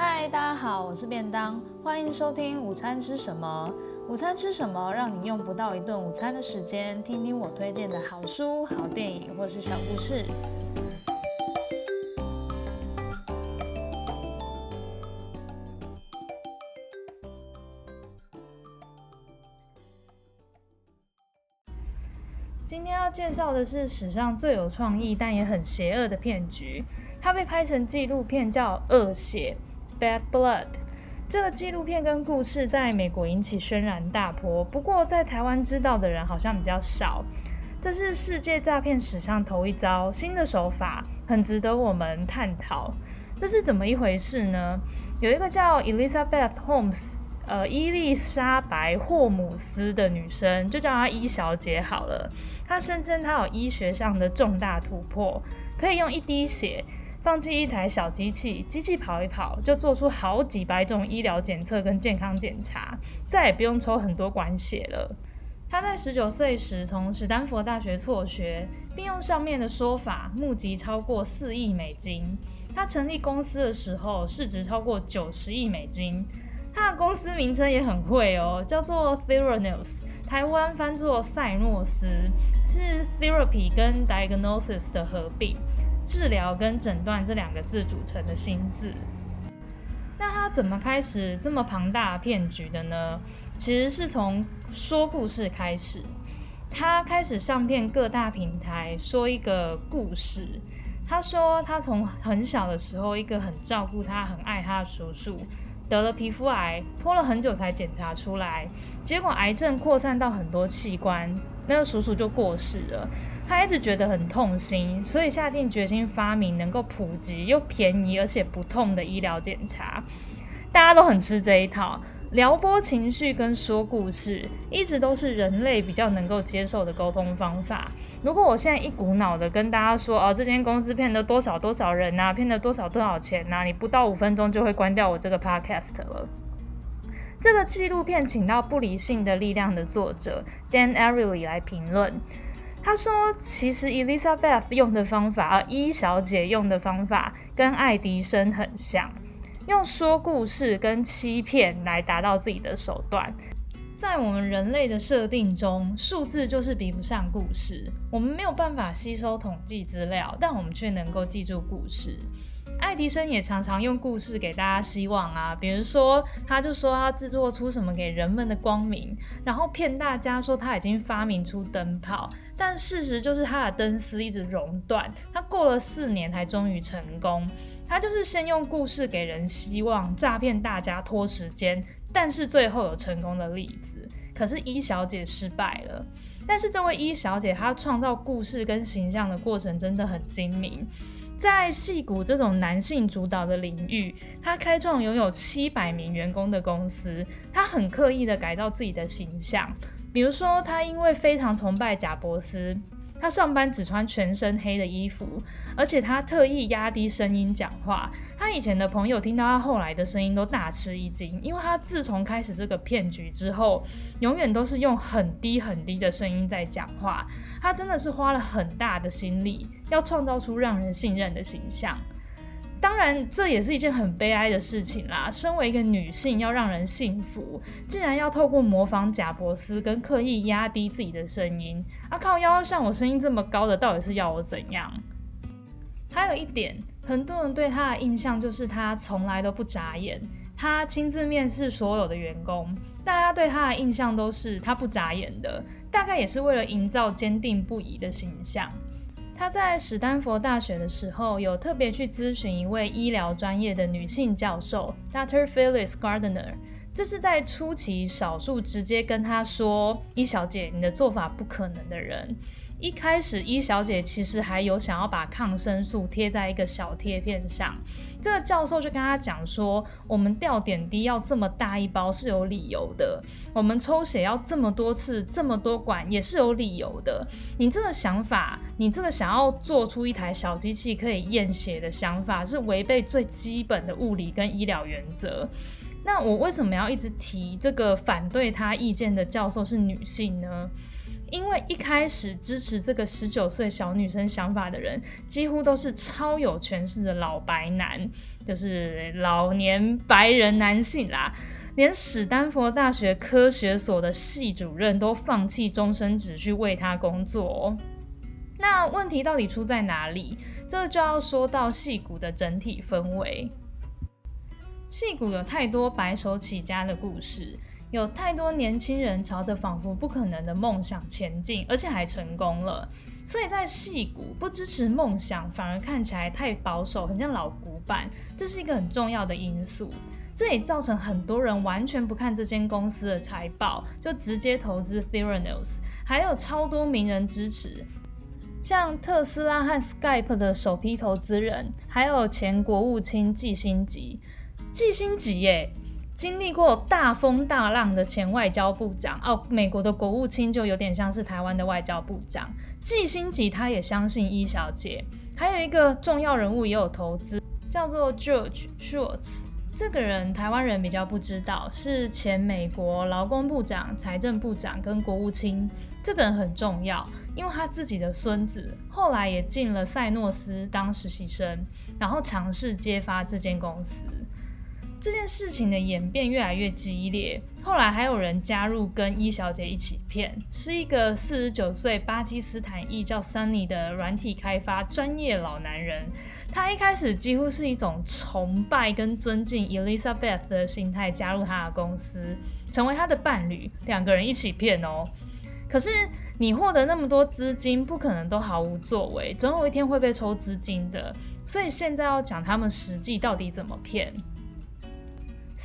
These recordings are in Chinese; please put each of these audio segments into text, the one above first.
嗨，大家好，我是便当，欢迎收听午餐吃什么？午餐吃什么？让你用不到一顿午餐的时间，听听我推荐的好书、好电影或是小故事。今天要介绍的是史上最有创意但也很邪恶的骗局，它被拍成纪录片，叫《恶血》（Bad Blood）。这个纪录片跟故事在美国引起轩然大波，不过在台湾知道的人好像比较少。这是世界诈骗史上头一遭，新的手法很值得我们探讨。这是怎么一回事呢？有一个叫 Elizabeth Holmes。呃，伊丽莎白·霍姆斯的女生就叫她伊小姐好了。她声称她有医学上的重大突破，可以用一滴血放进一台小机器，机器跑一跑就做出好几百种医疗检测跟健康检查，再也不用抽很多管血了。他在十九岁时从史丹佛大学辍学，并用上面的说法募集超过四亿美金。他成立公司的时候，市值超过九十亿美金。他的公司名称也很会哦，叫做 Theranos，台湾翻作赛诺斯，是 therapy 跟 diagnosis 的合并，治疗跟诊断这两个字组成的新字。那他怎么开始这么庞大骗局的呢？其实是从说故事开始，他开始上骗各大平台，说一个故事。他说他从很小的时候，一个很照顾他、很爱他的叔叔。得了皮肤癌，拖了很久才检查出来，结果癌症扩散到很多器官，那个叔叔就过世了。他一直觉得很痛心，所以下定决心发明能够普及又便宜而且不痛的医疗检查。大家都很吃这一套。撩拨情绪跟说故事，一直都是人类比较能够接受的沟通方法。如果我现在一股脑的跟大家说，哦，这间公司骗了多少多少人呐，骗了多少多少钱呐，你不到五分钟就会关掉我这个 podcast 了。这个纪录片请到不理性的力量的作者 Dan Ariely 来评论，他说，其实 Elizabeth 用的方法，而伊小姐用的方法，跟爱迪生很像。用说故事跟欺骗来达到自己的手段，在我们人类的设定中，数字就是比不上故事。我们没有办法吸收统计资料，但我们却能够记住故事。爱迪生也常常用故事给大家希望啊，比如说，他就说他制作出什么给人们的光明，然后骗大家说他已经发明出灯泡，但事实就是他的灯丝一直熔断，他过了四年才终于成功。他就是先用故事给人希望，诈骗大家拖时间，但是最后有成功的例子。可是伊小姐失败了。但是这位伊小姐，她创造故事跟形象的过程真的很精明。在戏骨这种男性主导的领域，他开创拥有七百名员工的公司，他很刻意的改造自己的形象。比如说，他因为非常崇拜贾伯斯。他上班只穿全身黑的衣服，而且他特意压低声音讲话。他以前的朋友听到他后来的声音都大吃一惊，因为他自从开始这个骗局之后，永远都是用很低很低的声音在讲话。他真的是花了很大的心力，要创造出让人信任的形象。当然，这也是一件很悲哀的事情啦。身为一个女性，要让人信服，竟然要透过模仿贾伯斯跟刻意压低自己的声音。啊靠腰，像我声音这么高的，到底是要我怎样？还有一点，很多人对他的印象就是他从来都不眨眼，他亲自面试所有的员工，大家对他的印象都是他不眨眼的，大概也是为了营造坚定不移的形象。他在史丹佛大学的时候，有特别去咨询一位医疗专业的女性教授，Dr. Phyllis Gardner。这是在初期少数直接跟他说：“伊小姐，你的做法不可能的人。”一开始，伊小姐其实还有想要把抗生素贴在一个小贴片上。这个教授就跟他讲说：“我们吊点滴要这么大一包是有理由的，我们抽血要这么多次、这么多管也是有理由的。你这个想法，你这个想要做出一台小机器可以验血的想法，是违背最基本的物理跟医疗原则。那我为什么要一直提这个反对他意见的教授是女性呢？”因为一开始支持这个十九岁小女生想法的人，几乎都是超有权势的老白男，就是老年白人男性啦。连史丹佛大学科学所的系主任都放弃终身职去为他工作。那问题到底出在哪里？这就要说到矽谷的整体氛围。矽谷有太多白手起家的故事，有太多年轻人朝着仿佛不可能的梦想前进，而且还成功了。所以在矽谷，不支持梦想反而看起来太保守，很像老古板，这是一个很重要的因素。这也造成很多人完全不看这间公司的财报，就直接投资 Theranos，还有超多名人支持，像特斯拉和 Skype 的首批投资人，还有前国务卿季辛吉。季辛吉耶，经历过大风大浪的前外交部长哦，美国的国务卿就有点像是台湾的外交部长。季辛吉他也相信伊小姐，还有一个重要人物也有投资，叫做 George Shultz。这个人台湾人比较不知道，是前美国劳工部长、财政部长跟国务卿。这个人很重要，因为他自己的孙子后来也进了赛诺斯当实习生，然后尝试揭发这间公司。这件事情的演变越来越激烈，后来还有人加入跟伊小姐一起骗，是一个四十九岁巴基斯坦裔叫 Sunny 的软体开发专业老男人。他一开始几乎是一种崇拜跟尊敬 Elizabeth 的心态加入他的公司，成为他的伴侣，两个人一起骗哦。可是你获得那么多资金，不可能都毫无作为，总有一天会被抽资金的。所以现在要讲他们实际到底怎么骗。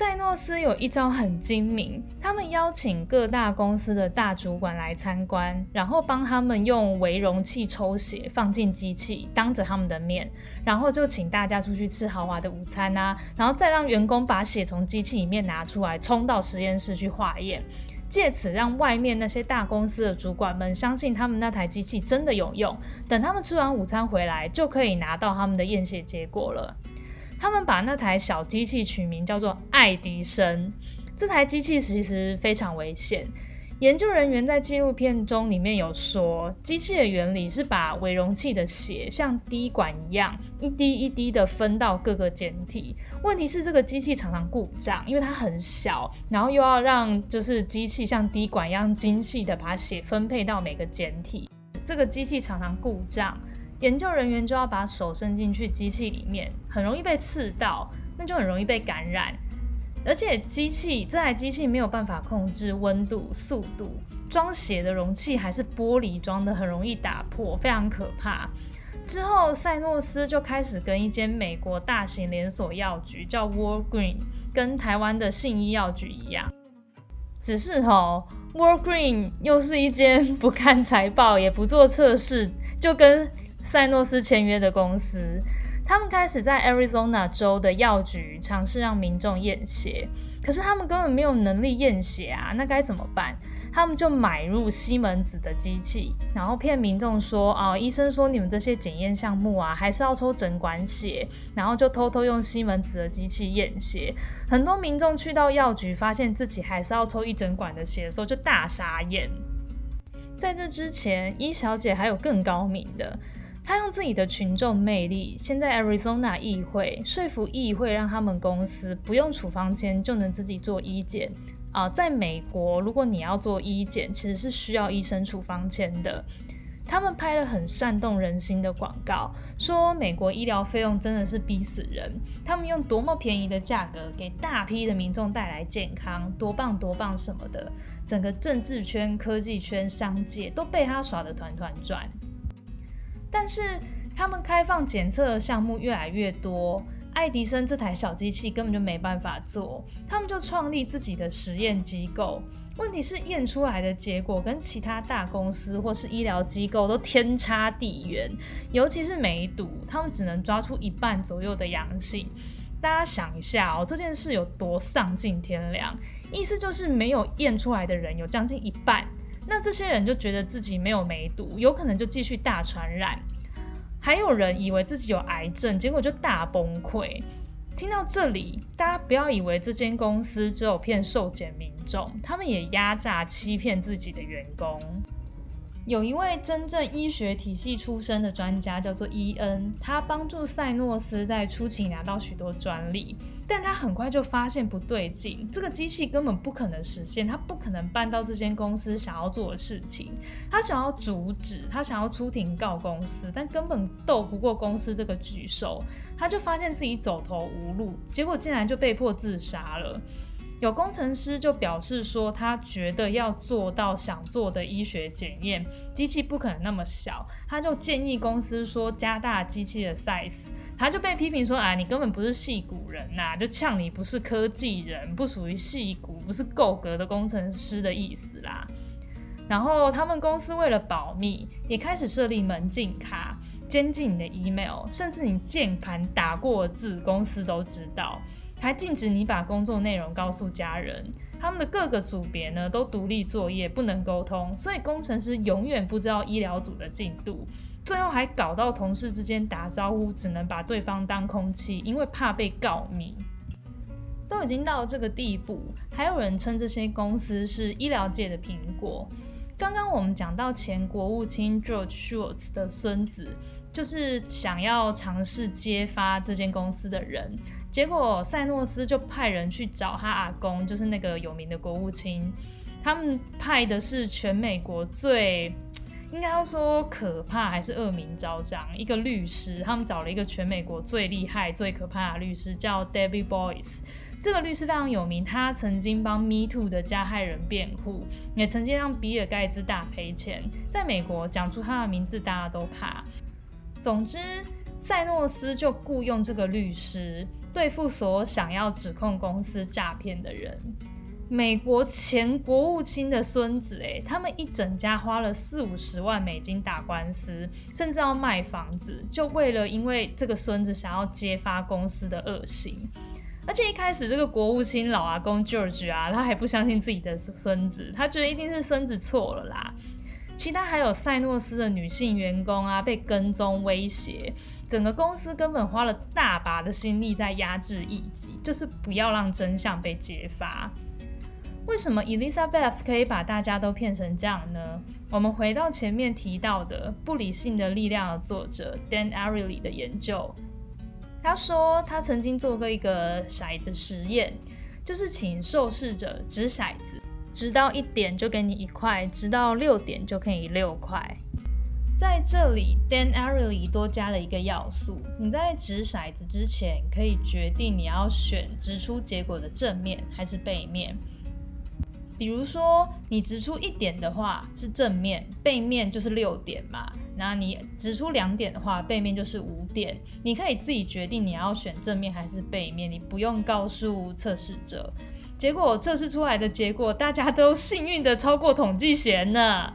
赛诺斯有一招很精明，他们邀请各大公司的大主管来参观，然后帮他们用微容器抽血放进机器，当着他们的面，然后就请大家出去吃豪华的午餐啊，然后再让员工把血从机器里面拿出来，冲到实验室去化验，借此让外面那些大公司的主管们相信他们那台机器真的有用，等他们吃完午餐回来，就可以拿到他们的验血结果了。他们把那台小机器取名叫做爱迪生。这台机器其实非常危险。研究人员在纪录片中里面有说，机器的原理是把微容器的血像滴管一样，一滴一滴的分到各个简体。问题是这个机器常常故障，因为它很小，然后又要让就是机器像滴管一样精细的把血分配到每个简体。这个机器常常故障。研究人员就要把手伸进去机器里面，很容易被刺到，那就很容易被感染。而且机器这台机器没有办法控制温度、速度，装血的容器还是玻璃装的，很容易打破，非常可怕。之后，塞诺斯就开始跟一间美国大型连锁药局叫 Walgreen，跟台湾的信义药局一样，只是吼 Walgreens 又是一间不看财报也不做测试，就跟赛诺斯签约的公司，他们开始在 Arizona 州的药局尝试让民众验血，可是他们根本没有能力验血啊，那该怎么办？他们就买入西门子的机器，然后骗民众说，哦，医生说你们这些检验项目啊，还是要抽整管血，然后就偷偷用西门子的机器验血。很多民众去到药局，发现自己还是要抽一整管的血的时候，就大傻眼。在这之前，伊小姐还有更高明的。他用自己的群众魅力，先在 Arizona 议会说服议会，让他们公司不用处方签就能自己做医检啊。在美国，如果你要做医检，其实是需要医生处方签的。他们拍了很煽动人心的广告，说美国医疗费用真的是逼死人。他们用多么便宜的价格给大批的民众带来健康，多棒多棒什么的。整个政治圈、科技圈、商界都被他耍得团团转。但是他们开放检测的项目越来越多，爱迪生这台小机器根本就没办法做，他们就创立自己的实验机构。问题是验出来的结果跟其他大公司或是医疗机构都天差地远，尤其是梅毒，他们只能抓出一半左右的阳性。大家想一下哦，这件事有多丧尽天良？意思就是没有验出来的人有将近一半。那这些人就觉得自己没有梅毒，有可能就继续大传染。还有人以为自己有癌症，结果就大崩溃。听到这里，大家不要以为这间公司只有骗受检民众，他们也压榨欺骗自己的员工。有一位真正医学体系出身的专家叫做伊恩，他帮助赛诺斯在初期拿到许多专利，但他很快就发现不对劲，这个机器根本不可能实现，他不可能办到这间公司想要做的事情。他想要阻止，他想要出庭告公司，但根本斗不过公司这个巨兽，他就发现自己走投无路，结果竟然就被迫自杀了。有工程师就表示说，他觉得要做到想做的医学检验，机器不可能那么小，他就建议公司说加大机器的 size，他就被批评说，啊，你根本不是戏骨人呐，就呛你不是科技人，不属于戏骨，不是够格的工程师的意思啦。然后他们公司为了保密，也开始设立门禁卡，监禁你的 email，甚至你键盘打过字，公司都知道。还禁止你把工作内容告诉家人，他们的各个组别呢都独立作业，不能沟通，所以工程师永远不知道医疗组的进度。最后还搞到同事之间打招呼只能把对方当空气，因为怕被告密。都已经到这个地步，还有人称这些公司是医疗界的苹果。刚刚我们讲到前国务卿 George Shultz 的孙子，就是想要尝试揭发这间公司的人。结果赛诺斯就派人去找他阿公，就是那个有名的国务卿。他们派的是全美国最应该要说可怕还是恶名昭彰一个律师。他们找了一个全美国最厉害、最可怕的律师，叫 David Boyce。这个律师非常有名，他曾经帮 Me Too 的加害人辩护，也曾经让比尔盖茨大赔钱。在美国讲出他的名字，大家都怕。总之，塞诺斯就雇佣这个律师。对付所想要指控公司诈骗的人，美国前国务卿的孙子，诶，他们一整家花了四五十万美金打官司，甚至要卖房子，就为了因为这个孙子想要揭发公司的恶行。而且一开始这个国务卿老阿公 George 啊，他还不相信自己的孙子，他觉得一定是孙子错了啦。其他还有赛诺斯的女性员工啊，被跟踪威胁，整个公司根本花了大把的心力在压制异己，就是不要让真相被揭发。为什么 Elizabeth 可以把大家都骗成这样呢？我们回到前面提到的《不理性的力量》的作者 Dan Ariely 的研究，他说他曾经做过一个骰子实验，就是请受试者掷骰子。直到一点就给你一块，直到六点就可以六块。在这里，Dan Ariely 多加了一个要素：你在掷骰子之前，可以决定你要选掷出结果的正面还是背面。比如说，你掷出一点的话是正面，背面就是六点嘛。那你掷出两点的话，背面就是五点。你可以自己决定你要选正面还是背面，你不用告诉测试者。结果测试出来的结果，大家都幸运的超过统计学呢。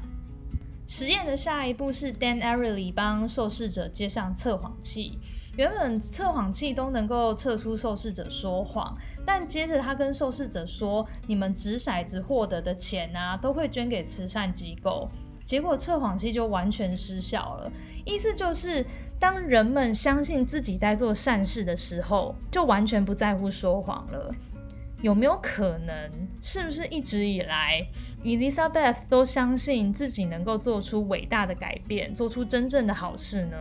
实验的下一步是 Dan Ariely 帮受试者接上测谎器。原本测谎器都能够测出受试者说谎，但接着他跟受试者说：“你们掷骰子获得的钱啊，都会捐给慈善机构。”结果测谎器就完全失效了。意思就是，当人们相信自己在做善事的时候，就完全不在乎说谎了。有没有可能，是不是一直以来，Elizabeth 都相信自己能够做出伟大的改变，做出真正的好事呢？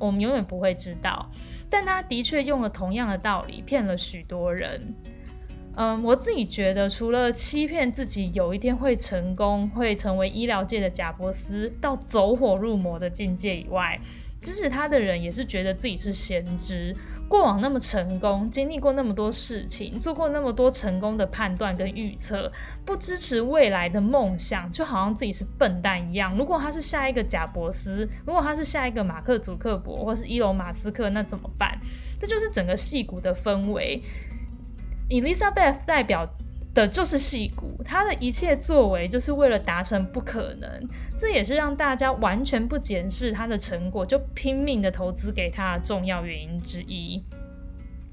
我们永远不会知道。但他的确用了同样的道理骗了许多人。嗯，我自己觉得，除了欺骗自己有一天会成功，会成为医疗界的贾伯斯，到走火入魔的境界以外，支持他的人也是觉得自己是先知。过往那么成功，经历过那么多事情，做过那么多成功的判断跟预测，不支持未来的梦想，就好像自己是笨蛋一样。如果他是下一个贾伯斯，如果他是下一个马克·祖克伯，或是伊隆·马斯克，那怎么办？这就是整个戏骨的氛围。Elizabeth 代表的就是戏骨，他的一切作为就是为了达成不可能，这也是让大家完全不检视他的成果就拼命的投资给他的重要原因之一。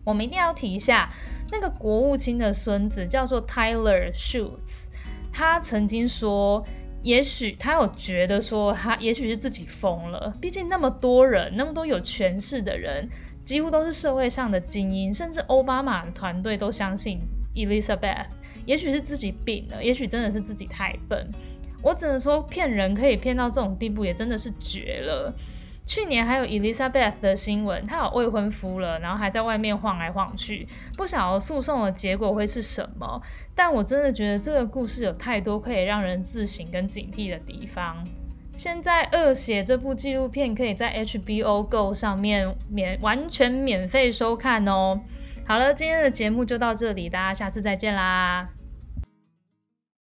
我们一定要提一下，那个国务卿的孙子叫做 Tyler Shultz，他曾经说，也许他有觉得说他也许是自己疯了，毕竟那么多人，那么多有权势的人，几乎都是社会上的精英，甚至奥巴马团队都相信 Elizabeth。也许是自己病了，也许真的是自己太笨。我只能说骗人可以骗到这种地步，也真的是绝了。去年还有 Elizabeth 的新闻，她有未婚夫了，然后还在外面晃来晃去，不晓得诉讼的结果会是什么。但我真的觉得这个故事有太多可以让人自省跟警惕的地方。现在《恶血》这部纪录片可以在 HBO Go 上面免完全免费收看哦。好了，今天的节目就到这里，大家下次再见啦。